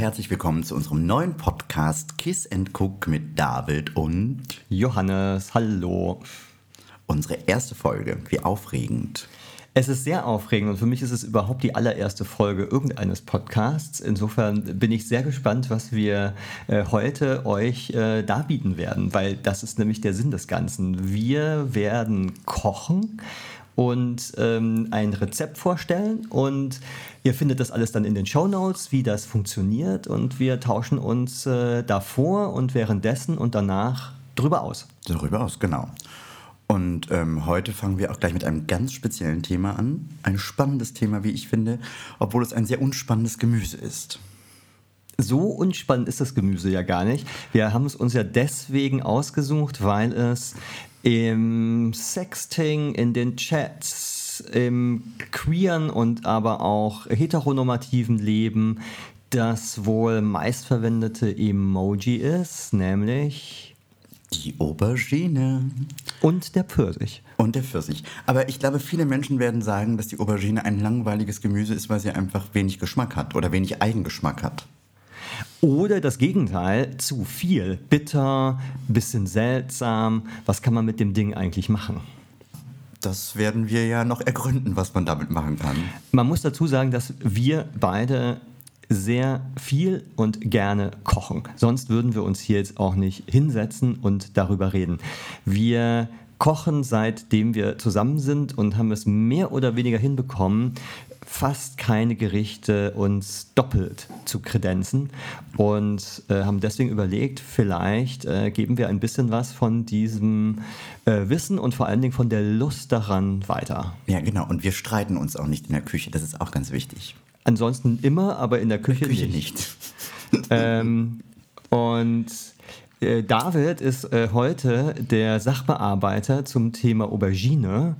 Herzlich willkommen zu unserem neuen Podcast Kiss and Cook mit David und Johannes. Hallo. Unsere erste Folge. Wie aufregend. Es ist sehr aufregend und für mich ist es überhaupt die allererste Folge irgendeines Podcasts. Insofern bin ich sehr gespannt, was wir äh, heute euch äh, darbieten werden, weil das ist nämlich der Sinn des Ganzen. Wir werden kochen und ähm, ein Rezept vorstellen und ihr findet das alles dann in den Show Notes, wie das funktioniert und wir tauschen uns äh, davor und währenddessen und danach drüber aus. Darüber aus, genau. Und ähm, heute fangen wir auch gleich mit einem ganz speziellen Thema an. Ein spannendes Thema, wie ich finde, obwohl es ein sehr unspannendes Gemüse ist. So unspannend ist das Gemüse ja gar nicht. Wir haben es uns ja deswegen ausgesucht, weil es im Sexting, in den Chats, im queeren und aber auch heteronormativen Leben das wohl meistverwendete Emoji ist, nämlich die Aubergine. Und der Pfirsich. Und der Pfirsich. Aber ich glaube, viele Menschen werden sagen, dass die Aubergine ein langweiliges Gemüse ist, weil sie einfach wenig Geschmack hat oder wenig Eigengeschmack hat. Oder das Gegenteil, zu viel. Bitter, bisschen seltsam. Was kann man mit dem Ding eigentlich machen? Das werden wir ja noch ergründen, was man damit machen kann. Man muss dazu sagen, dass wir beide sehr viel und gerne kochen. Sonst würden wir uns hier jetzt auch nicht hinsetzen und darüber reden. Wir kochen seitdem wir zusammen sind und haben es mehr oder weniger hinbekommen, fast keine Gerichte uns doppelt zu kredenzen und äh, haben deswegen überlegt, vielleicht äh, geben wir ein bisschen was von diesem äh, Wissen und vor allen Dingen von der Lust daran weiter. Ja, genau. Und wir streiten uns auch nicht in der Küche. Das ist auch ganz wichtig. Ansonsten immer, aber in der Küche, Küche nicht. nicht. ähm, und äh, David ist äh, heute der Sachbearbeiter zum Thema Aubergine,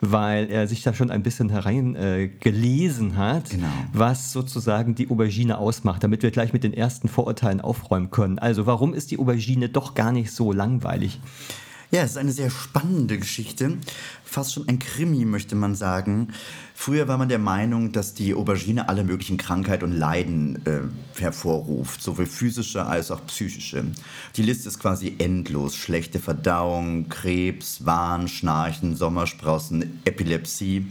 weil er sich da schon ein bisschen hereingelesen äh, hat, Genau. was sozusagen die Aubergine ausmacht, damit wir gleich mit den ersten Vorurteilen aufräumen können. Also warum ist die Aubergine doch gar nicht so langweilig? Ja, es ist eine sehr spannende Geschichte. Fast schon ein Krimi, möchte man sagen. Früher war man der Meinung, dass die Aubergine alle möglichen Krankheiten und Leiden äh, hervorruft, sowohl physische als auch psychische. Die Liste ist quasi endlos. Schlechte Verdauung, Krebs, Wahn, Schnarchen, Sommersprossen, Epilepsie.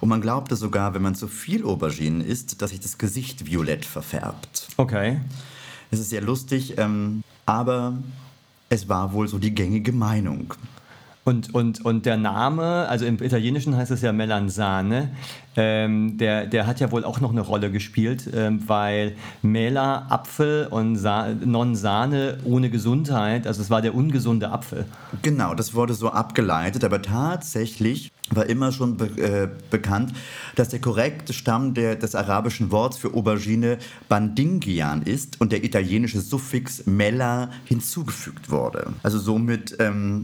Und man glaubte sogar, wenn man zu viel Auberginen isst, dass sich das Gesicht violett verfärbt. Okay. Es ist sehr lustig, ähm, aber es war wohl so die gängige Meinung. Und, und, und der Name, also im Italienischen heißt es ja Melanzane, ähm, der, der hat ja wohl auch noch eine Rolle gespielt, ähm, weil Mela, Apfel und Sa Non Sahne ohne Gesundheit, also es war der ungesunde Apfel. Genau, das wurde so abgeleitet, aber tatsächlich war immer schon be äh, bekannt, dass der korrekte Stamm der, des arabischen Worts für Aubergine Bandingian ist und der italienische Suffix Mella hinzugefügt wurde. Also somit ähm,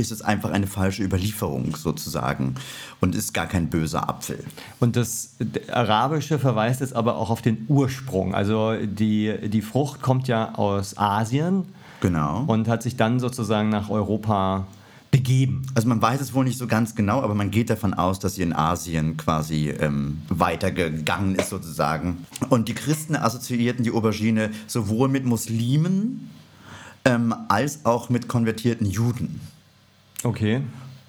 ist es einfach eine falsche Überlieferung sozusagen und ist gar kein böser Apfel. Und das Arabische verweist jetzt aber auch auf den Ursprung. Also die, die Frucht kommt ja aus Asien Genau. und hat sich dann sozusagen nach Europa begeben. Also man weiß es wohl nicht so ganz genau, aber man geht davon aus, dass sie in Asien quasi ähm, weitergegangen ist sozusagen. Und die Christen assoziierten die Aubergine sowohl mit Muslimen ähm, als auch mit konvertierten Juden. Okay.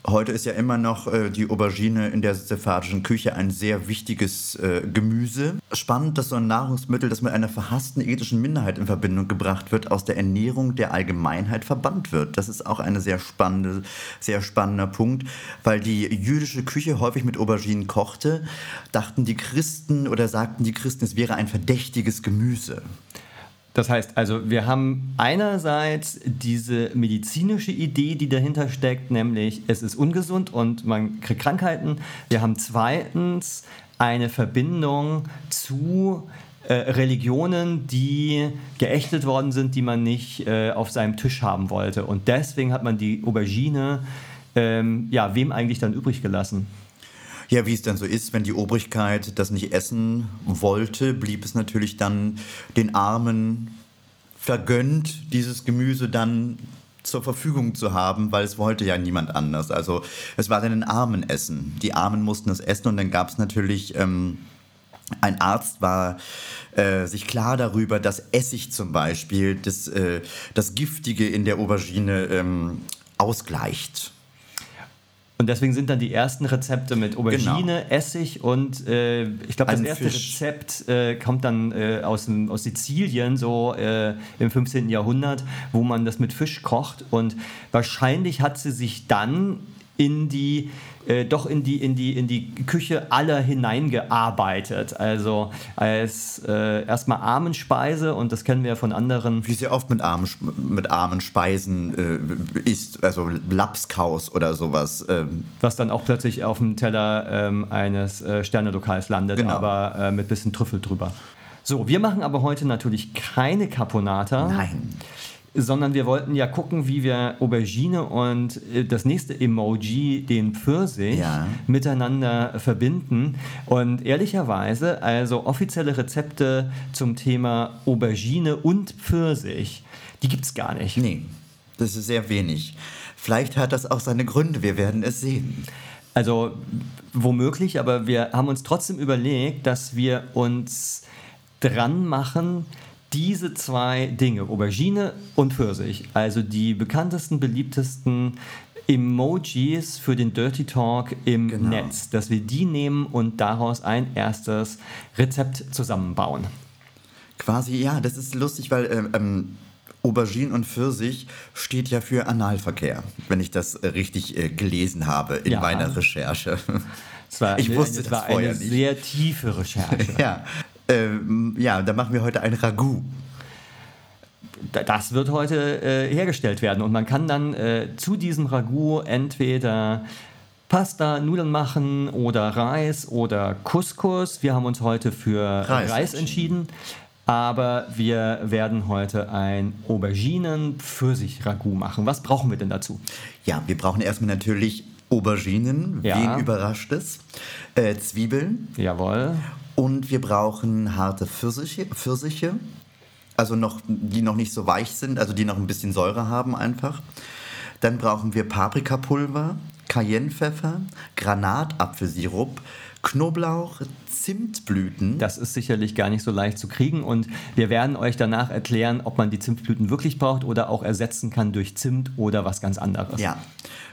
Heute ist ja immer noch äh, die Aubergine in der sephardischen Küche ein sehr wichtiges äh, Gemüse. Spannend, dass so ein Nahrungsmittel, das mit einer verhassten ethischen Minderheit in Verbindung gebracht wird, aus der Ernährung der Allgemeinheit verbannt wird. Das ist auch ein sehr, spannende, sehr spannender Punkt, weil die jüdische Küche häufig mit Auberginen kochte, dachten die Christen oder sagten die Christen, es wäre ein verdächtiges Gemüse. Das heißt also, wir haben einerseits diese medizinische Idee, die dahinter steckt, nämlich es ist ungesund und man kriegt Krankheiten. Wir haben zweitens eine Verbindung zu äh, Religionen, die geächtet worden sind, die man nicht äh, auf seinem Tisch haben wollte. Und deswegen hat man die Aubergine, ähm, ja, wem eigentlich dann übrig gelassen? Ja, wie es dann so ist, wenn die Obrigkeit das nicht essen wollte, blieb es natürlich dann den Armen vergönnt, dieses Gemüse dann zur Verfügung zu haben, weil es wollte ja niemand anders. Also es war dann ein Armenessen. Die Armen mussten es essen und dann gab es natürlich ähm, Ein Arzt war äh, sich klar darüber, dass Essig zum Beispiel das, äh, das Giftige in der Aubergine ähm, ausgleicht. Und deswegen sind dann die ersten Rezepte mit Aubergine, genau. Essig und äh, ich glaube, das erste Fisch. Rezept äh, kommt dann äh, aus, aus Sizilien, so äh, im 15. Jahrhundert, wo man das mit Fisch kocht. Und wahrscheinlich hat sie sich dann in die äh, doch in die, in, die, in die Küche aller hineingearbeitet. Also als äh, erstmal Armenspeise und das kennen wir ja von anderen. Wie sehr oft mit armen, mit armen Speisen äh, isst, also Lapskaus oder sowas. Ähm. Was dann auch plötzlich auf dem Teller ähm, eines äh, Sternelokals landet, genau. aber äh, mit bisschen Trüffel drüber. So, wir machen aber heute natürlich keine Caponata. Nein sondern wir wollten ja gucken, wie wir Aubergine und äh, das nächste Emoji, den Pfirsich, ja. miteinander verbinden. Und ehrlicherweise, also offizielle Rezepte zum Thema Aubergine und Pfirsich, die gibt es gar nicht. Nee, das ist sehr wenig. Vielleicht hat das auch seine Gründe, wir werden es sehen. Also womöglich, aber wir haben uns trotzdem überlegt, dass wir uns dran machen, diese zwei Dinge, Aubergine und Pfirsich, also die bekanntesten, beliebtesten Emojis für den Dirty Talk im genau. Netz, dass wir die nehmen und daraus ein erstes Rezept zusammenbauen. Quasi, ja, das ist lustig, weil ähm, ähm Aubergine und Pfirsich steht ja für Analverkehr, wenn ich das richtig äh, gelesen habe in ja. meiner Recherche. War ich wusste das, das war eine nicht. sehr tiefe Recherche. ja. Ähm, ja, da machen wir heute ein Ragout. Das wird heute äh, hergestellt werden und man kann dann äh, zu diesem Ragout entweder Pasta, Nudeln machen oder Reis oder Couscous. Wir haben uns heute für Reis, Reis entschieden. Aber wir werden heute ein Auberginen-Pfirsich-Ragout machen. Was brauchen wir denn dazu? Ja, wir brauchen erstmal natürlich Auberginen, ja. wen überrascht es, äh, Zwiebeln. Jawohl. Und wir brauchen harte Pfirsiche, Pfirsiche, also noch, die noch nicht so weich sind, also die noch ein bisschen Säure haben einfach. Dann brauchen wir Paprikapulver, Cayennepfeffer, Granatapfelsirup, Knoblauch, Zimtblüten. Das ist sicherlich gar nicht so leicht zu kriegen und wir werden euch danach erklären, ob man die Zimtblüten wirklich braucht oder auch ersetzen kann durch Zimt oder was ganz anderes. Ja.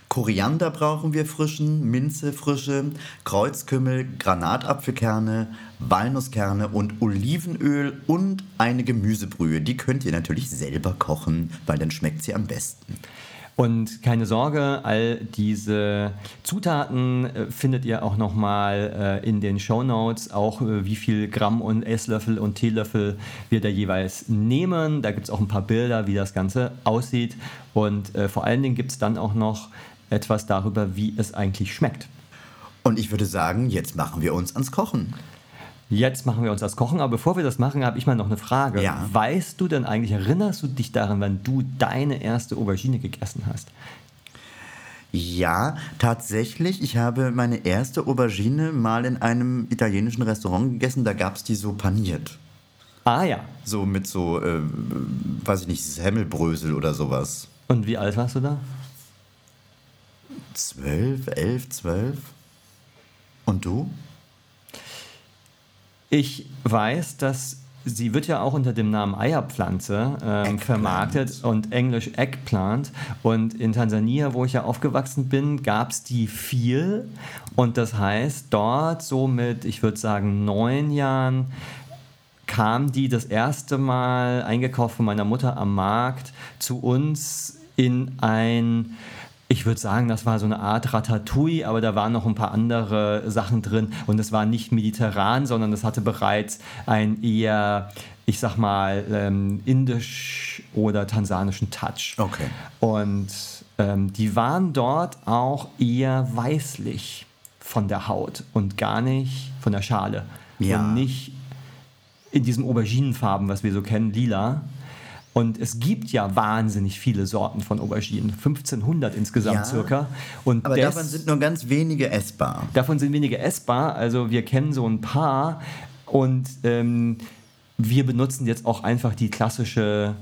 Koriander brauchen wir frischen, Minze frische, Kreuzkümmel, Granatapfelkerne, Walnusskerne und Olivenöl und eine Gemüsebrühe. Die könnt ihr natürlich selber kochen, weil dann schmeckt sie am besten. Und keine Sorge, all diese Zutaten äh, findet ihr auch nochmal äh, in den Show Notes, auch äh, wie viel Gramm und Esslöffel und Teelöffel wir da jeweils nehmen. Da gibt es auch ein paar Bilder, wie das Ganze aussieht. Und vor allen Dingen gibt es dann auch noch etwas darüber, wie es eigentlich schmeckt. Und ich würde sagen, jetzt machen wir uns ans Kochen. Jetzt machen wir uns das Kochen, aber bevor wir das machen, habe ich mal noch eine Frage. Ja. Weißt du denn eigentlich, erinnerst du dich daran, wann du deine erste Aubergine gegessen hast? Ja, tatsächlich. Ich habe meine erste Aubergine mal in einem italienischen Restaurant gegessen. Da gab es die so paniert. Ah ja. So mit so, äh, weiß ich nicht, Semmelbrösel oder sowas. Und wie alt warst du da? Zwölf, elf, zwölf. Und du? Ich weiß, dass sie wird ja auch unter dem Namen Eierpflanze ähm, vermarktet und englisch Eggplant. Und in Tansania, wo ich ja aufgewachsen bin, gab es die viel. Und das heißt, dort so mit, ich würde sagen, neun Jahren kam die das erste Mal eingekauft von meiner Mutter am Markt zu uns in ein ich würde sagen, das war so eine Art Ratatouille, aber da waren noch ein paar andere Sachen drin und es war nicht mediterran, sondern es hatte bereits ein eher, ich sag mal, ähm, indisch oder tansanischen Touch. Okay. Und ähm, die waren dort auch eher weißlich von der Haut und gar nicht von der Schale. Ja. Und nicht in diesem Auberginenfarben, was wir so kennen, lila. Und es gibt ja wahnsinnig viele Sorten von Auberginen, 1500 insgesamt ja, circa. Und aber davon sind nur ganz wenige essbar. Davon sind wenige essbar, also wir kennen so ein paar und ähm, wir benutzen jetzt auch einfach die klassische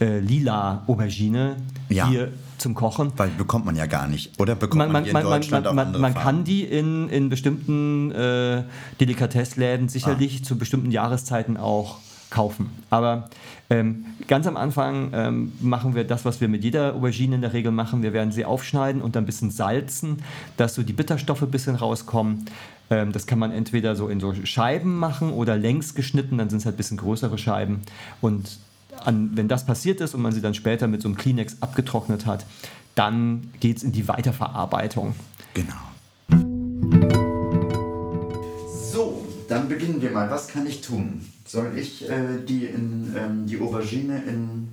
äh, lila Aubergine. Ja. Hier zum Kochen. Weil bekommt man ja gar nicht. Oder bekommt man, Man, hier man, in man, Deutschland man, auch man, man kann die in, in bestimmten äh, Delikatessläden sicherlich zu bestimmten Jahreszeiten auch kaufen. Aber ähm, ganz am Anfang ähm, machen wir das, was wir mit jeder Aubergine in der Regel machen. Wir werden sie aufschneiden und dann ein bisschen salzen, dass so die Bitterstoffe ein bisschen rauskommen. Ähm, das kann man entweder so in so Scheiben machen oder längs geschnitten, dann sind es halt ein bisschen größere Scheiben. Und an, wenn das passiert ist und man sie dann später mit so einem Kleenex abgetrocknet hat, dann geht es in die Weiterverarbeitung. Genau. Dann beginnen wir mal. Was kann ich tun? Soll ich äh, die, in, ähm, die Aubergine in.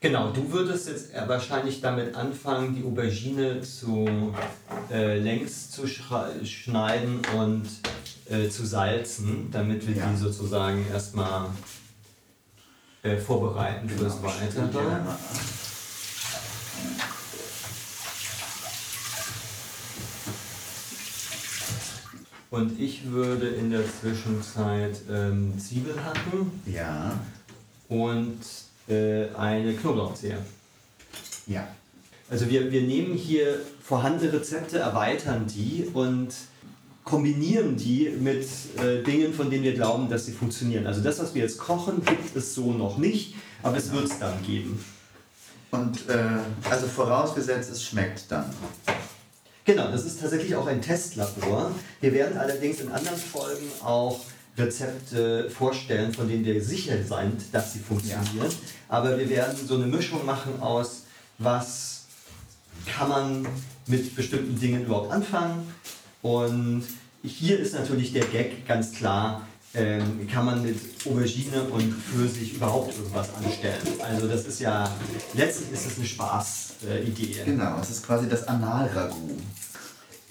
Genau, du würdest jetzt äh, wahrscheinlich damit anfangen, die Aubergine zu äh, längs zu schneiden und äh, zu salzen, damit wir Ja. die sozusagen erstmal äh, vorbereiten fürs Weitere. Und ich würde in der Zwischenzeit ähm, Zwiebeln hacken Ja. und äh, eine Knoblauchzehe. Ja. Also wir, wir nehmen hier vorhandene Rezepte, erweitern die und kombinieren die mit äh, Dingen, von denen wir glauben, dass sie funktionieren. Also das, was wir jetzt kochen, gibt es so noch nicht, aber es wird es dann geben. Und äh, also vorausgesetzt, es schmeckt dann. Genau, das ist tatsächlich auch ein Testlabor. Wir werden allerdings in anderen Folgen auch Rezepte vorstellen, von denen wir sicher sind, dass sie funktionieren. Aber wir werden so eine Mischung machen aus, was kann man mit bestimmten Dingen überhaupt anfangen. Und hier ist natürlich der Gag ganz klar, ähm, kann man mit Aubergine und Pfirsich überhaupt irgendwas anstellen. Also das ist ja, letztlich ist es eine Spaßidee. Genau, es ist quasi das Analragout.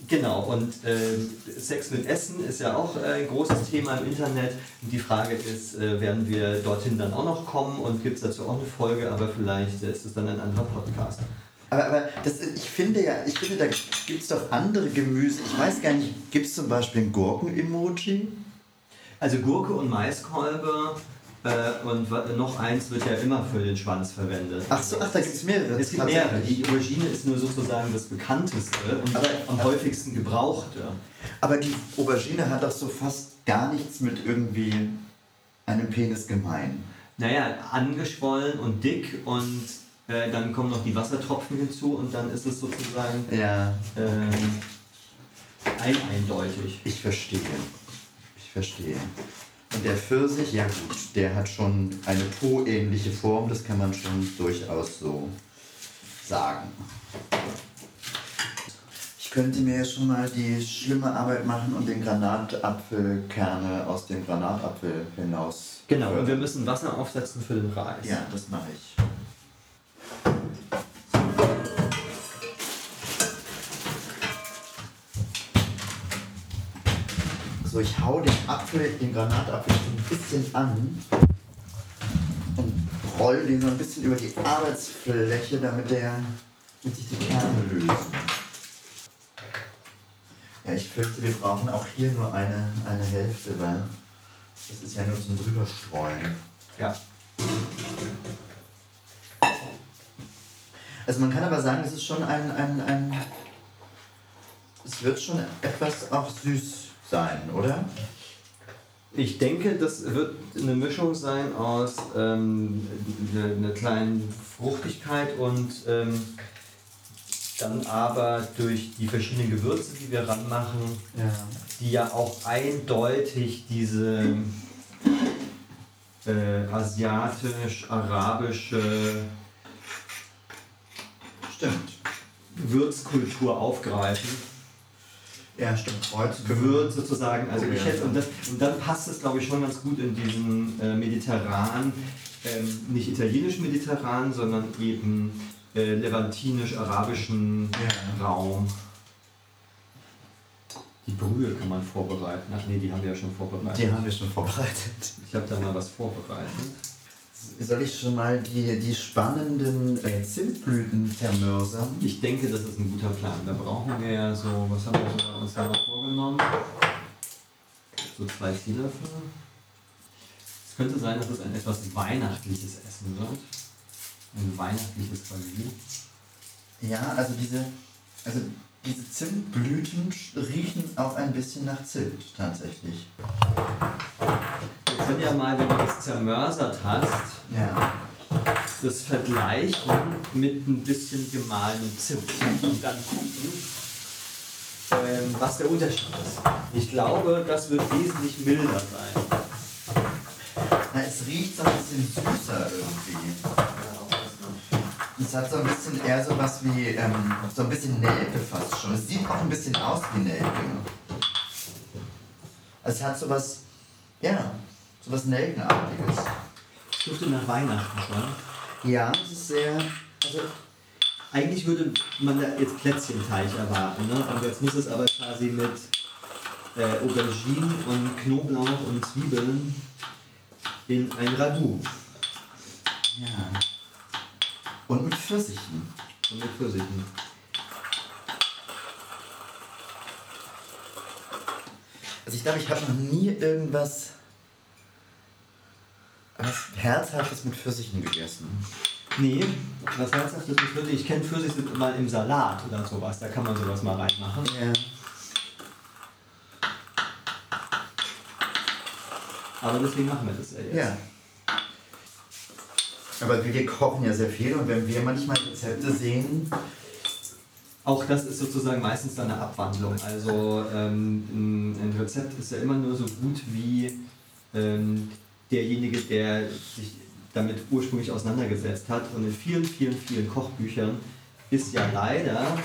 Genau, und ähm, Sex mit Essen ist ja auch äh, ein großes Thema im Internet. Und die Frage ist, äh, werden wir dorthin dann auch noch kommen und gibt es dazu auch eine Folge, aber vielleicht äh, ist es dann ein anderer Podcast. Aber, aber das, ich finde ja, ich finde, da gibt es doch andere Gemüse. Ich weiß gar nicht, gibt es zum Beispiel ein Gurken-Emoji? Also Gurke und Maiskolbe äh, und noch eins wird ja immer für den Schwanz verwendet. Ach so, ach, da gibt es mehrere. Es gibt mehrere. Die Aubergine ist nur sozusagen das bekannteste und Aber- am häufigsten gebrauchte. Aber die Aubergine hat doch so fast gar nichts mit irgendwie einem Penis gemein. Naja, angeschwollen und dick und äh, dann kommen noch die Wassertropfen hinzu und dann ist es sozusagen Ja, ähm, ein eindeutig. ich verstehe. Verstehe. Und der Pfirsich, ja gut, der hat schon eine Po-ähnliche Form, das kann man schon durchaus so sagen. Ich könnte mir jetzt schon mal die schlimme Arbeit machen und den Granatapfelkerne aus dem Granatapfel hinaus. Genau, und wir müssen Wasser aufsetzen für den Reis. Ja, das mache ich. So, ich hau den Apfel, den Granatapfel so ein bisschen an und roll den so ein bisschen über die Arbeitsfläche, damit, der, damit sich die Kerne lösen. Ja, ich fürchte, wir brauchen auch hier nur eine, eine Hälfte, weil das ist ja nur zum drüberstreuen. ja. Also man kann aber sagen, es ist schon ein, ein, ein es wird schon etwas auch süß sein, oder? Ich denke, das wird eine Mischung sein aus ähm, einer kleinen Fruchtigkeit und ähm, dann aber durch die verschiedenen Gewürze, die wir ranmachen, Ja. die ja auch eindeutig diese äh, asiatisch-arabische Stimmt. Würzkultur aufgreifen. Ja, stimmt. Kreuz, Gewürz sozusagen. Also Oh, ich hätte, und, das, und dann passt es, glaube ich, schon ganz gut in diesen äh, mediterran, ähm, nicht italienisch-mediterran, sondern eben äh, levantinisch-arabischen Ja. Raum. Die Brühe kann man vorbereiten. Ach nee, die haben wir ja schon vorbereitet. Die haben wir schon vorbereitet. Ich habe da mal was vorbereitet. Soll ich schon mal die, die spannenden äh, Zimtblüten vermörsern? Ich denke, das ist ein guter Plan. Da brauchen wir ja so, was haben wir uns da noch vorgenommen? So zwei Teelöffel. Es könnte sein, dass es ein etwas weihnachtliches Essen wird. Ein weihnachtliches Basilikum. Ja, also diese, also diese Zimtblüten riechen auch ein bisschen nach Zimt tatsächlich. Wir können ja mal, wenn du das zermörsert hast, Ja. das vergleichen mit ein bisschen gemahlenem Zimt und dann gucken, ähm, was der Unterschied ist. Ich glaube, das wird wesentlich milder sein. Na, es riecht so ein bisschen süßer irgendwie. Es hat so ein bisschen eher so was wie, ähm, so ein bisschen Nelke fast schon. Es sieht auch ein bisschen aus wie Nelke. Es hat so was, ja, so was Nelkenartiges. Es duftet nach Weihnachten schon. Ja, es ist sehr, Also, eigentlich würde man da jetzt Plätzchenteig erwarten, ne? Und jetzt muss es aber quasi mit äh, Auberginen und Knoblauch und Zwiebeln in ein Ragout ja. Und mit Pfirsichen. und mit Pfirsichen. Also ich glaube, ich habe noch nie irgendwas was Herzhaftes mit Pfirsichen gegessen. Nee, was herzhaftes mit Pfirsich. Ich kenne Pfirsich mal im Salat oder sowas, da kann man sowas mal reinmachen. Ja. Aber deswegen machen wir das ja jetzt. Ja. Aber wir kochen ja sehr viel und wenn wir manchmal Rezepte sehen, Auch das ist sozusagen meistens dann eine Abwandlung. Also ähm, ein Rezept ist ja immer nur so gut wie ähm, derjenige, der sich damit ursprünglich auseinandergesetzt hat. Und in vielen, vielen, vielen Kochbüchern ist ja leider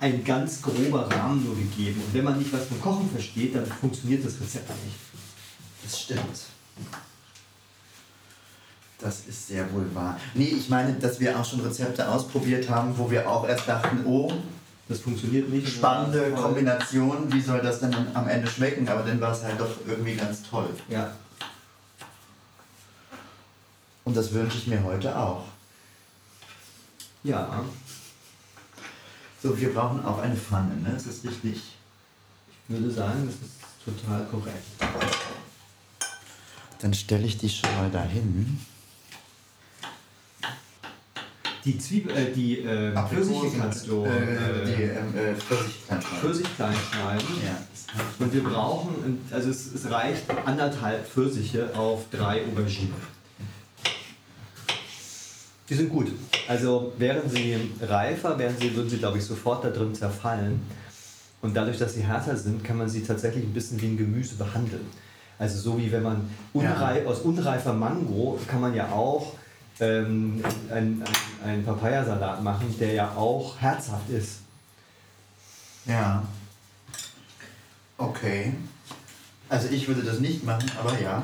ein ganz grober Rahmen nur gegeben. Und wenn man nicht was vom Kochen versteht, dann funktioniert das Rezept nicht. das stimmt. Das ist sehr wohl wahr. Nee, ich meine, dass wir auch schon Rezepte ausprobiert haben, wo wir auch erst dachten, oh, Das funktioniert nicht. spannende. Kombination, wie soll das denn am Ende schmecken? Aber dann war es halt doch irgendwie ganz toll. Ja, Und das wünsche ich mir heute auch. ja. So, wir brauchen auch eine Pfanne, ne? Das ist richtig. Ich würde sagen, das ist total korrekt. Dann stelle ich die schon mal dahin. Die Zwiebel, äh, die äh, Pfirsiche kannst du Äh, äh, ähm, äh, Pfirsich klein schneiden. Ja. Und wir brauchen, also es, es reicht anderthalb Pfirsiche auf drei Auberginen. Die sind gut. Also wären sie reifer, wären sie, würden sie, glaube ich, sofort da drin zerfallen. Und dadurch, dass sie härter sind, kann man sie tatsächlich ein bisschen wie ein Gemüse behandeln. Also so wie wenn man unrei aus unreifer Mango kann man ja auch ähm, einen, einen Papayasalat machen, der ja auch herzhaft ist. Ja. Okay. Also ich würde das nicht machen, aber ja.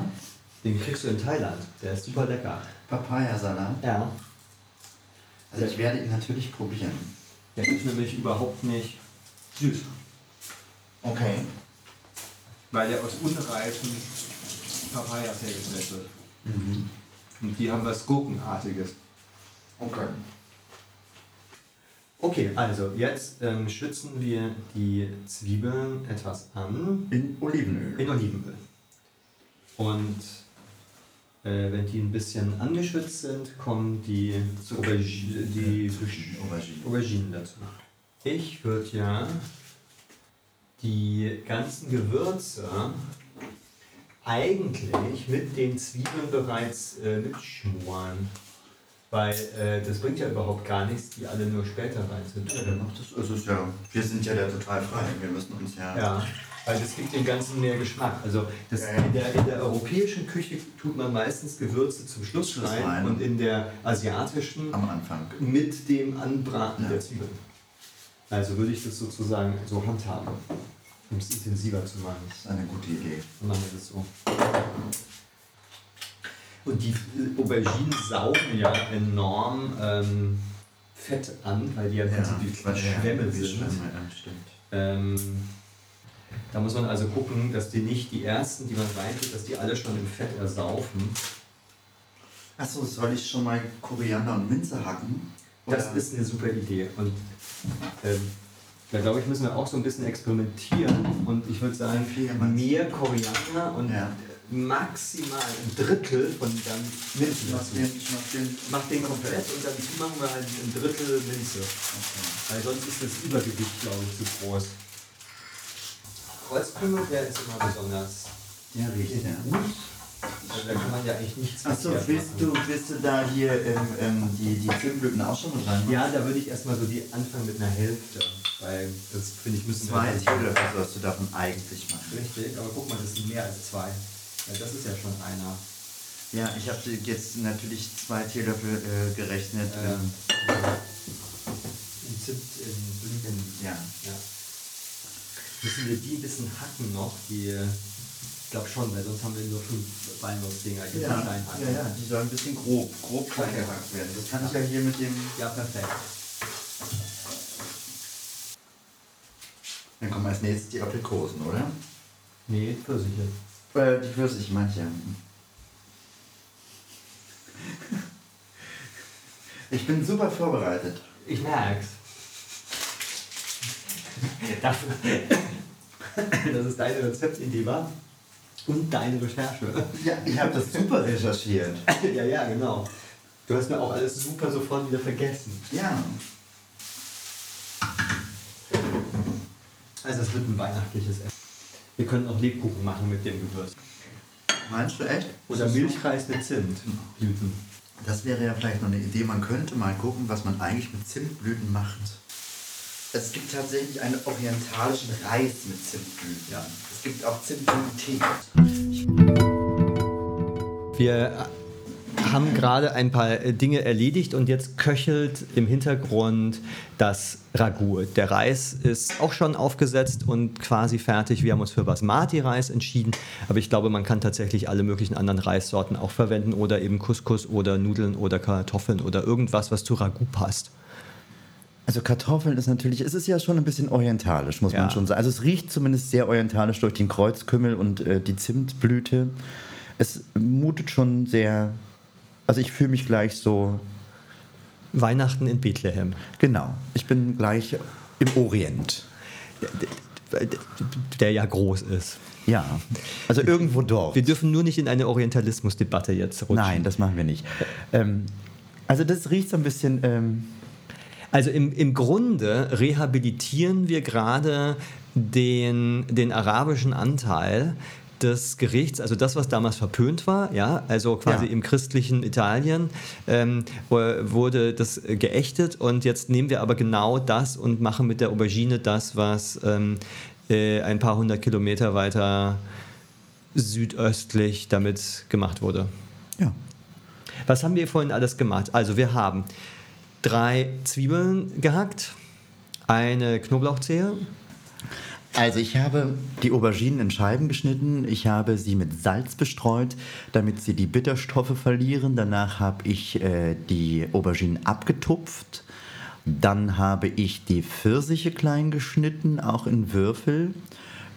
Den kriegst du in Thailand. Der ist super lecker. Papayasalat. Ja. Also ich werde ihn natürlich probieren. Der ist nämlich überhaupt nicht süß. Okay. Weil der aus unreifen Papayas hergestellt wird. Mhm. Und die haben was Gurkenartiges. Okay. Okay, also jetzt ähm, schützen wir die Zwiebeln etwas an In Olivenöl. in Olivenöl. Und äh, wenn die ein bisschen angeschwitzt sind, kommen die, Aubergi die Aubergine. Auberginen dazu. Ich würde ja die ganzen Gewürze eigentlich mit den Zwiebeln bereits äh, mitschmoren. Weil äh, das bringt ja überhaupt gar nichts, die alle nur später rein sind. Ja, der macht das. Also ist ja, wir sind ja da total frei. Wir müssen uns ja. Ja, weil das gibt dem Ganzen mehr Geschmack. Also das, Ja, ja. In, der, in der europäischen Küche tut man meistens Gewürze zum Schluss Schluss rein rein. und in der asiatischen Am Anfang. mit dem Anbraten Ja. der Zwiebeln. Also würde ich das sozusagen so handhaben, um es intensiver zu machen. Das ist eine gute Idee. Dann machen wir das so. Und die Auberginen saugen ja enorm ähm, Fett an, weil die ja, ja der- Schwämme wie sind. Schwämme, ja, stimmt. Ähm, da muss man also gucken, dass die nicht die ersten, die man reintut, dass die alle schon im Fett ersaufen. Achso, soll ich schon mal Koriander und Minze hacken? Das Oder- ist eine super Idee. Und ähm, da glaube ich, müssen wir auch so ein bisschen experimentieren. Und ich würde sagen, mehr Koriander und Ja. maximal ein Drittel von dann Minze Mach den, mach den. Mach den komplett und dann machen wir halt ein Drittel Minze. Weil sonst ist das Übergewicht, glaube ich, zu groß. Kreuzkümmel, der ist immer besonders Ja, richtig. Ja. Also da kann man ja eigentlich nichts Achso, willst machen. du, willst du da hier ähm, ähm, die, die Zimtblüten auch schon rein? Ja, da würde ich erstmal so die anfangen mit einer Hälfte. Weil das finde ich müssen Zwei wir Teelöffel sollst du davon eigentlich machen. Richtig, aber guck mal, das sind mehr als zwei. Weil das ist ja schon einer. Ja, ich habe jetzt natürlich zwei Teelöffel äh, gerechnet. Ähm, Ähm, in Zimt, in Blüten. ja. Ja. Müssen wir die ein bisschen hacken noch? Die, ich glaube schon, weil sonst haben wir nur fünf die Ja, ja, ja, die sollen ein bisschen grob, grob klein Okay. gehackt werden. Das kann ich ja hier mit dem. ja, perfekt. Dann kommen als nächstes die Aprikosen, oder? Nee, Pfirsiche. Äh, die Pfirsich, manche. Ich bin super vorbereitet. Ich merk's. Das, das ist deine Rezeptidee, war? Und deine Recherche. Ja, ich habe das super recherchiert. ja, ja, genau. Du hast mir auch alles super sofort wieder vergessen. Ja. Also es wird ein weihnachtliches Essen. Wir können auch Lebkuchen machen mit dem Gewürz. Meinst du echt? Oder Milchreis mit Zimt. Blüten. Das wäre ja vielleicht noch eine Idee. Man könnte mal gucken, was man eigentlich mit Zimtblüten macht. Es gibt tatsächlich einen orientalischen Reis mit Zimtblüten. Ja. Es gibt auch Zimtblütentee. Wir haben gerade ein paar äh, Dinge erledigt und jetzt köchelt im Hintergrund das Ragout. Der Reis ist auch schon aufgesetzt und quasi fertig. Wir haben uns für Basmati-Reis entschieden, aber ich glaube, man kann tatsächlich alle möglichen anderen Reissorten auch verwenden oder eben Couscous oder Nudeln oder Kartoffeln oder irgendwas, was zu Ragout passt. Also Kartoffeln ist natürlich, es ist ja schon ein bisschen orientalisch, muss Ja. man schon sagen. Also es riecht zumindest sehr orientalisch durch den Kreuzkümmel und äh, die Zimtblüte. Es mutet schon sehr, also ich fühle mich gleich so, Weihnachten in Bethlehem. genau, ich bin gleich im Orient. Der ja groß ist. Ja, also irgendwo dort. Wir dürfen nur nicht in eine Orientalismusdebatte jetzt rutschen. Nein, das machen wir nicht. Ähm, also das riecht so ein bisschen, ähm, Also im, im Grunde rehabilitieren wir gerade den, den arabischen Anteil des Gerichts, also das, was damals verpönt war, ja, also quasi Ja. im christlichen Italien ähm, wurde das geächtet und jetzt nehmen wir aber genau das und machen mit der Aubergine das, was ähm, äh, ein paar hundert Kilometer weiter südöstlich damit gemacht wurde. ja. Was haben wir vorhin alles gemacht? Also wir haben drei Zwiebeln gehackt, eine Knoblauchzehe, Also ich habe die Auberginen in Scheiben geschnitten. Ich habe sie mit Salz bestreut, damit sie die Bitterstoffe verlieren. Danach habe ich äh, die Auberginen abgetupft. Dann habe ich die Pfirsiche klein geschnitten, auch in Würfel.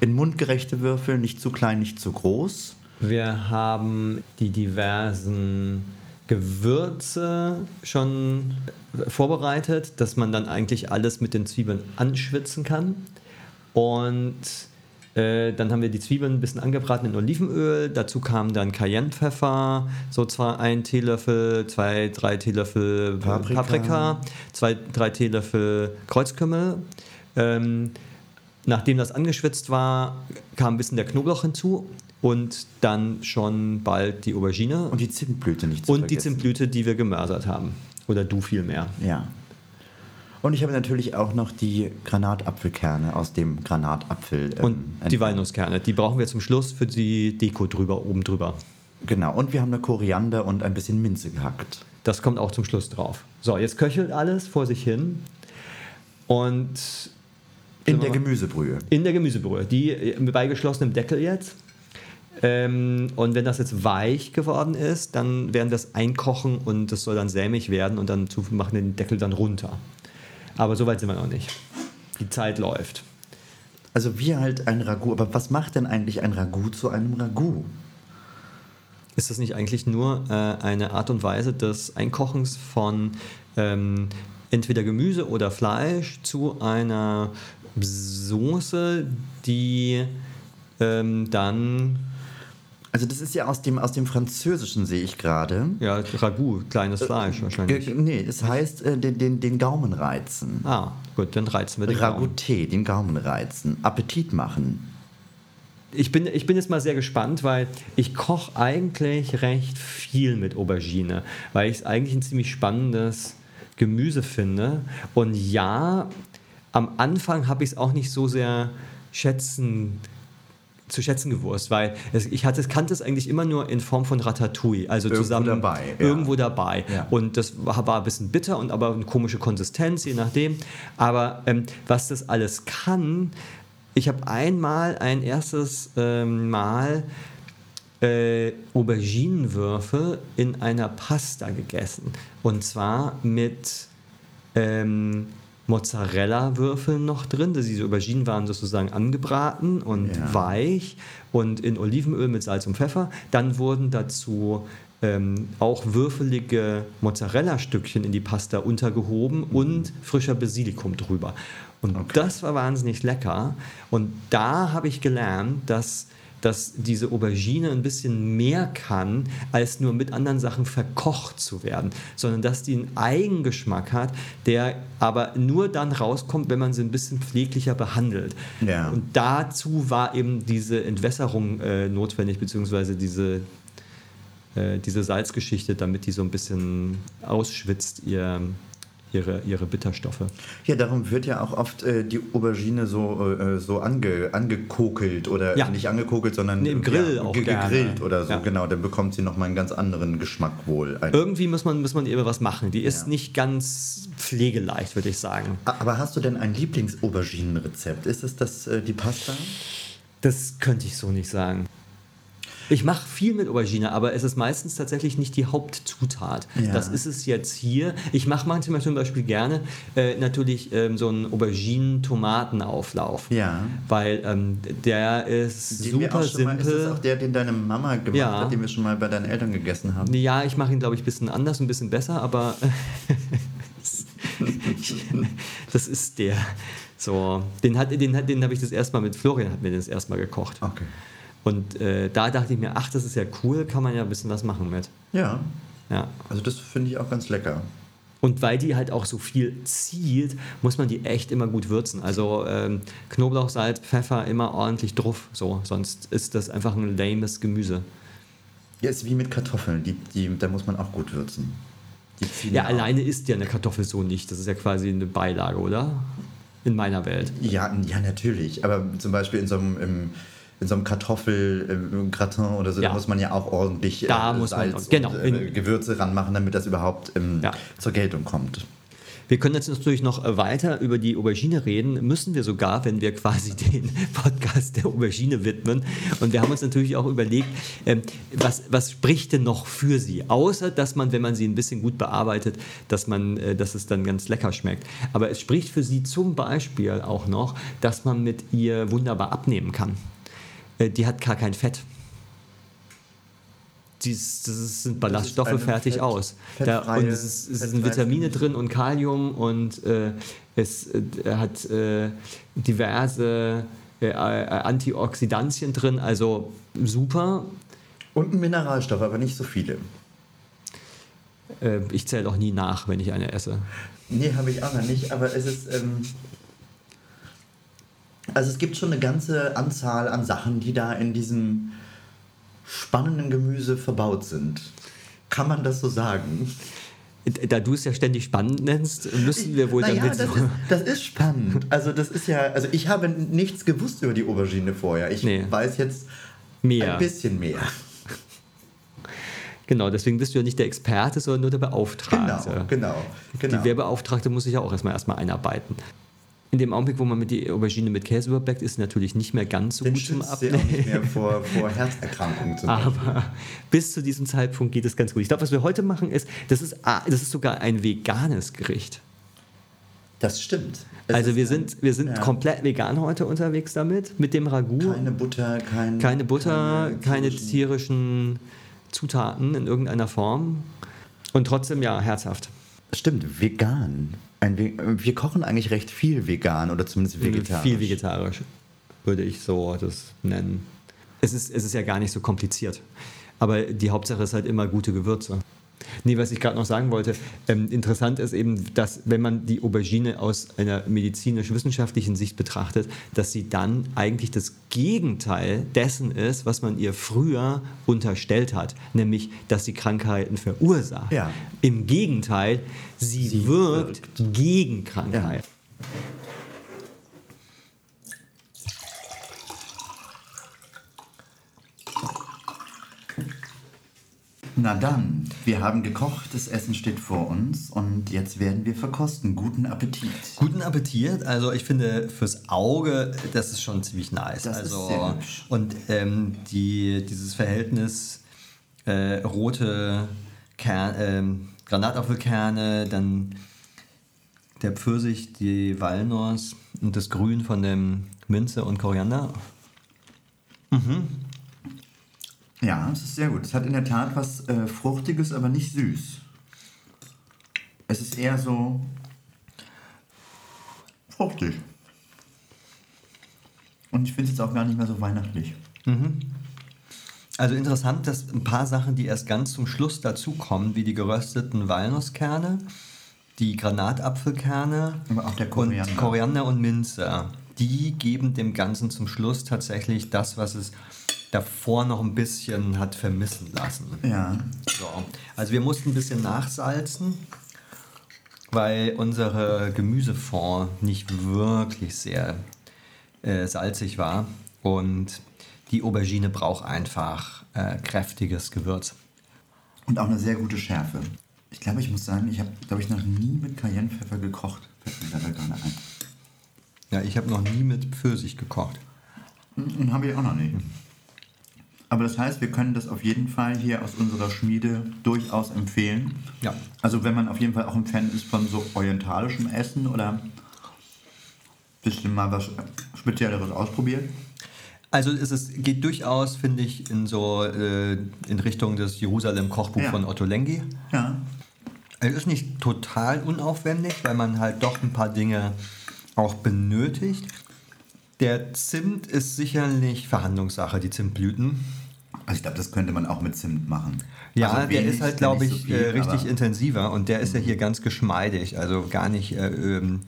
In mundgerechte Würfel, nicht zu klein, nicht zu groß. wir haben die diversen Gewürze schon vorbereitet, dass man dann eigentlich alles mit den Zwiebeln anschwitzen kann. Und äh, dann haben wir die Zwiebeln ein bisschen angebraten in Olivenöl. Dazu kam dann Cayennepfeffer, so zwar ein Teelöffel, zwei, drei Teelöffel Paprika. Paprika zwei, drei Teelöffel Kreuzkümmel. Ähm, nachdem das angeschwitzt war, kam ein bisschen der Knoblauch hinzu und dann schon bald die Aubergine Und die Zimtblüte nicht zu und die vergessen. Zimtblüte, die wir gemörsert haben. Oder du vielmehr. Ja. Und ich habe natürlich auch noch die Granatapfelkerne aus dem Granatapfel. ähm, Und die. Walnusskerne, die brauchen wir zum Schluss für die Deko drüber, oben drüber. Genau. Und wir haben da Koriander und ein bisschen Minze gehackt. Das kommt auch zum Schluss drauf. So, jetzt köchelt alles vor sich hin. Und In der Gemüsebrühe. in der Gemüsebrühe, die äh, bei geschlossenem Deckel jetzt. Ähm, und wenn das jetzt weich geworden ist, dann werden wir es einkochen und es soll dann sämig werden und dann machen wir den Deckel dann runter. Aber so weit sind wir noch nicht. Die Zeit läuft. Also wie halt ein Ragout. Aber was macht denn eigentlich ein Ragout zu einem Ragout? Ist das nicht eigentlich nur äh, eine Art und Weise des Einkochens von ähm, entweder Gemüse oder Fleisch zu einer Soße, die ähm, dann Also das ist ja aus dem, aus dem Französischen, sehe ich gerade. Ja, Ragout, kleines Fleisch wahrscheinlich. Äh, nee, es heißt äh, den, den, den Gaumen reizen. Ah, gut, dann reizen wir den Gaumen. Ragouté, den Gaumen reizen. Appetit machen. Ich bin, ich bin jetzt mal sehr gespannt, weil ich koche eigentlich recht viel mit Aubergine, weil ich es eigentlich ein ziemlich spannendes Gemüse finde. Und ja, am Anfang habe ich es auch nicht so sehr schätzen zu schätzen gewusst, weil es, ich hatte, kannte es eigentlich immer nur in Form von Ratatouille, also Irgendwo zusammen dabei, ja. irgendwo dabei. Ja. Und das war, war ein bisschen bitter und aber eine komische Konsistenz, je nachdem. Aber ähm, was das alles kann, ich habe einmal ein erstes ähm, Mal äh, Auberginenwürfel in einer Pasta gegessen. Und zwar mit ähm, Mozzarella-Würfeln noch drin. Diese Auberginen waren sozusagen angebraten und Ja. weich und in Olivenöl mit Salz und Pfeffer. Dann wurden dazu ähm, auch würfelige Mozzarella-Stückchen in die Pasta untergehoben und frischer Basilikum drüber. Und das war wahnsinnig lecker. Und da habe ich gelernt, dass dass diese Aubergine ein bisschen mehr kann, als nur mit anderen Sachen verkocht zu werden, sondern dass die einen Eigengeschmack hat, der aber nur dann rauskommt, wenn man sie ein bisschen pfleglicher behandelt. Ja. Und dazu war eben diese Entwässerung äh, notwendig, beziehungsweise diese, äh, diese Salzgeschichte, damit die so ein bisschen ausschwitzt, ihr, ihre, ihre Bitterstoffe. Ja, darum wird ja auch oft äh, die Aubergine so, äh, so ange, angekokelt oder Ja. nicht angekokelt, sondern Nee, im Grill ja, auch ge- gerne. gegrillt oder so. Ja. Genau, dann bekommt sie nochmal einen ganz anderen Geschmack wohl. Ein- Irgendwie muss man, muss man ihr was machen. Die ist nicht ganz pflegeleicht, würde ich sagen. Aber hast du denn ein Lieblings-Auberginen-Rezept? Ist es das äh, die Pasta? Das könnte ich so nicht sagen. Ich mache viel mit Aubergine, aber es ist meistens tatsächlich nicht die Hauptzutat. Ja. Das ist es jetzt hier. Ich mache manchmal zum Beispiel gerne äh, natürlich ähm, so einen Auberginen-Tomatenauflauf. Ja. Weil ähm, der ist Den super auch schon mal, ist das simpel. auch der, den deine Mama gemacht Ja. hat, den wir schon mal bei deinen Eltern gegessen haben? Ja, ich mache ihn, glaube ich, ein bisschen anders, ein bisschen besser, aber das ist der. So, den, hat, den, hat, den habe ich das erste Mal mit Florian, hat mir das erste Mal gekocht. Okay. Und äh, da dachte ich mir, ach, das ist ja cool, kann man ja ein bisschen was machen mit. Ja, Ja. also das finde ich auch ganz lecker. Und weil die halt auch so viel zieht, muss man die echt immer gut würzen. Also ähm, Knoblauch, Salz, Pfeffer immer ordentlich drauf. So, sonst ist das einfach ein lames Gemüse. Ja, ist wie mit Kartoffeln, die, die, da muss man auch gut würzen. Ja, auch. alleine isst ja eine Kartoffel so nicht. Das ist ja quasi eine Beilage, oder? In meiner Welt. Ja, ja, natürlich. Aber zum Beispiel in so einem, im, in so einem Kartoffelgratin oder so, Ja. da muss man ja auch ordentlich äh, Da man- Salz genau, und äh, Gewürze ranmachen, damit das überhaupt ähm, Ja. zur Geltung kommt. Wir können jetzt natürlich noch äh, weiter über die Aubergine reden, müssen wir sogar, wenn wir quasi den Podcast der Aubergine widmen. Und wir haben uns natürlich auch überlegt, ähm, was, was spricht denn noch für sie? Außer, dass man, wenn man sie ein bisschen gut bearbeitet, dass, man, äh, dass es dann ganz lecker schmeckt. Aber es spricht für sie zum Beispiel auch noch, dass man mit ihr wunderbar abnehmen kann. Äh, Die hat gar kein Fett. Dies, das sind Ballaststoffe eine fertig Fett- aus. Da, und es, ist, es sind Vitamine drin und Kalium und äh, es äh, hat äh, diverse äh, äh, Antioxidantien drin, also super. Und ein Mineralstoff, aber nicht so viele. Ich zähle auch nie nach, wenn ich eine esse. Nee, habe ich auch noch nicht, aber es ist. Ähm, also es gibt schon eine ganze Anzahl an Sachen, die da in diesem spannenden Gemüse verbaut sind. Kann man das so sagen? Da du es ja ständig spannend nennst, müssen wir wohl naja, damit das, so. ist, das ist spannend. Also das ist ja, also ich habe nichts gewusst über die Aubergine vorher. Ich Nee. weiß jetzt Mehr. ein bisschen mehr. Genau, deswegen bist du ja nicht der Experte, sondern nur der Beauftragte. Genau, genau, genau. Die Werbeauftragte muss sich ja auch erstmal erstmal einarbeiten. In dem Augenblick, wo man mit die Aubergine mit Käse überbackt, ist natürlich nicht mehr ganz so Den gut zum sie auch Abnehmen. nicht mehr vor, vor Herzerkrankungen. Aber bis zu diesem Zeitpunkt geht es ganz gut. Ich glaube, was wir heute machen, ist, das ist, ah, das ist sogar ein veganes Gericht. Das stimmt. Es also wir sind, wir sind ja. komplett vegan heute unterwegs damit, mit dem Ragout. Keine Butter, kein, keine Butter, keine, tierischen- tierischen Zutaten in irgendeiner Form. Und trotzdem ja herzhaft. Stimmt, vegan. Ein Ve wir kochen eigentlich recht viel vegan oder zumindest vegetarisch. Viel vegetarisch, würde ich so das nennen. es ist, es ist ja gar nicht so kompliziert. Aber die Hauptsache ist halt immer gute Gewürze. Nee, was ich gerade noch sagen wollte, ähm, interessant ist eben, dass wenn man die Aubergine aus einer medizinisch-wissenschaftlichen Sicht betrachtet, dass sie dann eigentlich das Gegenteil dessen ist, was man ihr früher unterstellt hat, nämlich, dass sie Krankheiten verursacht. Ja. Im Gegenteil, sie, Sie wirkt, gegen Krankheit. Na dann, wir haben gekocht, das Essen steht vor uns und jetzt werden wir verkosten. Guten Appetit. Guten Appetit. Also ich finde fürs Auge, das ist schon ziemlich nice. Das ist also sehr hübsch. und ähm, die, dieses Verhältnis äh, rote Kern, ähm, Granatapfelkerne, dann der Pfirsich, die Walnuss und das Grün von dem Minze und Koriander. Ja, es ist sehr gut. Es hat in der Tat was äh, Fruchtiges, aber nicht süß. Es ist eher so fruchtig. Und ich finde es jetzt auch gar nicht mehr so weihnachtlich. Also interessant, dass ein paar Sachen, die erst ganz zum Schluss dazukommen, wie die gerösteten Walnusskerne, die Granatapfelkerne Koriander. und Koriander und Minze, die geben dem Ganzen zum Schluss tatsächlich das, was es davor noch ein bisschen hat vermissen lassen. Ja. So. Also wir mussten ein bisschen nachsalzen, weil unsere Gemüsefond nicht wirklich sehr äh, salzig war und die Aubergine braucht einfach äh, kräftiges Gewürz. Und auch eine sehr gute Schärfe. Ich glaube, ich muss sagen, ich habe, glaube ich, noch nie mit Cayennepfeffer gekocht. Fällt mir dabei gerade ein. Ja, ich habe noch nie mit Pfirsich gekocht. Und habe ich auch noch nicht. Aber das heißt, wir können das auf jeden Fall hier aus unserer Schmiede durchaus empfehlen. Ja. Also wenn man auf jeden Fall auch ein Fan ist von so orientalischem Essen oder ein bisschen mal was Spezielleres ausprobiert. Also es ist, geht durchaus, finde ich, in so äh, in Richtung des Jerusalem-Kochbuch Ja. von Otto Lengi. Ja. Es ist nicht total unaufwendig, weil man halt doch ein paar Dinge auch benötigt. Der Zimt ist sicherlich Verhandlungssache, die Zimtblüten. Also ich glaube, das könnte man auch mit Zimt machen. Ja, Also der ist halt, glaube so ich, viel, äh, richtig intensiver und der ist ja hier ganz geschmeidig, also gar nicht. Äh, ähm,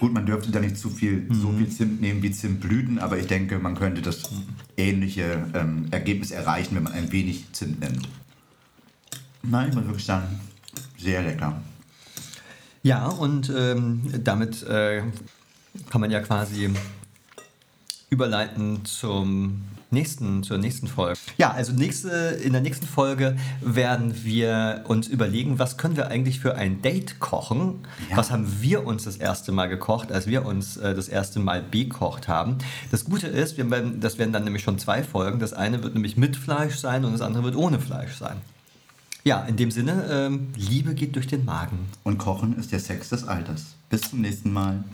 Gut, man dürfte da nicht zu viel, Mhm. so viel Zimt nehmen wie Zimtblüten, aber ich denke, man könnte das ähnliche ähm, Ergebnis erreichen, wenn man ein wenig Zimt nimmt. Nein, ich muss wirklich sagen, sehr lecker. ja, und ähm, damit äh, kann man ja quasi überleiten zum nächsten, zur nächsten Folge. Ja, also nächste, in der nächsten Folge werden wir uns überlegen, was können wir eigentlich für ein Date kochen? Ja. Was haben wir uns das erste Mal gekocht, als wir uns äh, das erste Mal bekocht haben? Das Gute ist, wir werden, das werden dann nämlich schon zwei Folgen. Das eine wird nämlich mit Fleisch sein und das andere wird ohne Fleisch sein. Ja, in dem Sinne, ähm, Liebe geht durch den Magen. Und Kochen ist der Sex des Alters. Bis zum nächsten Mal.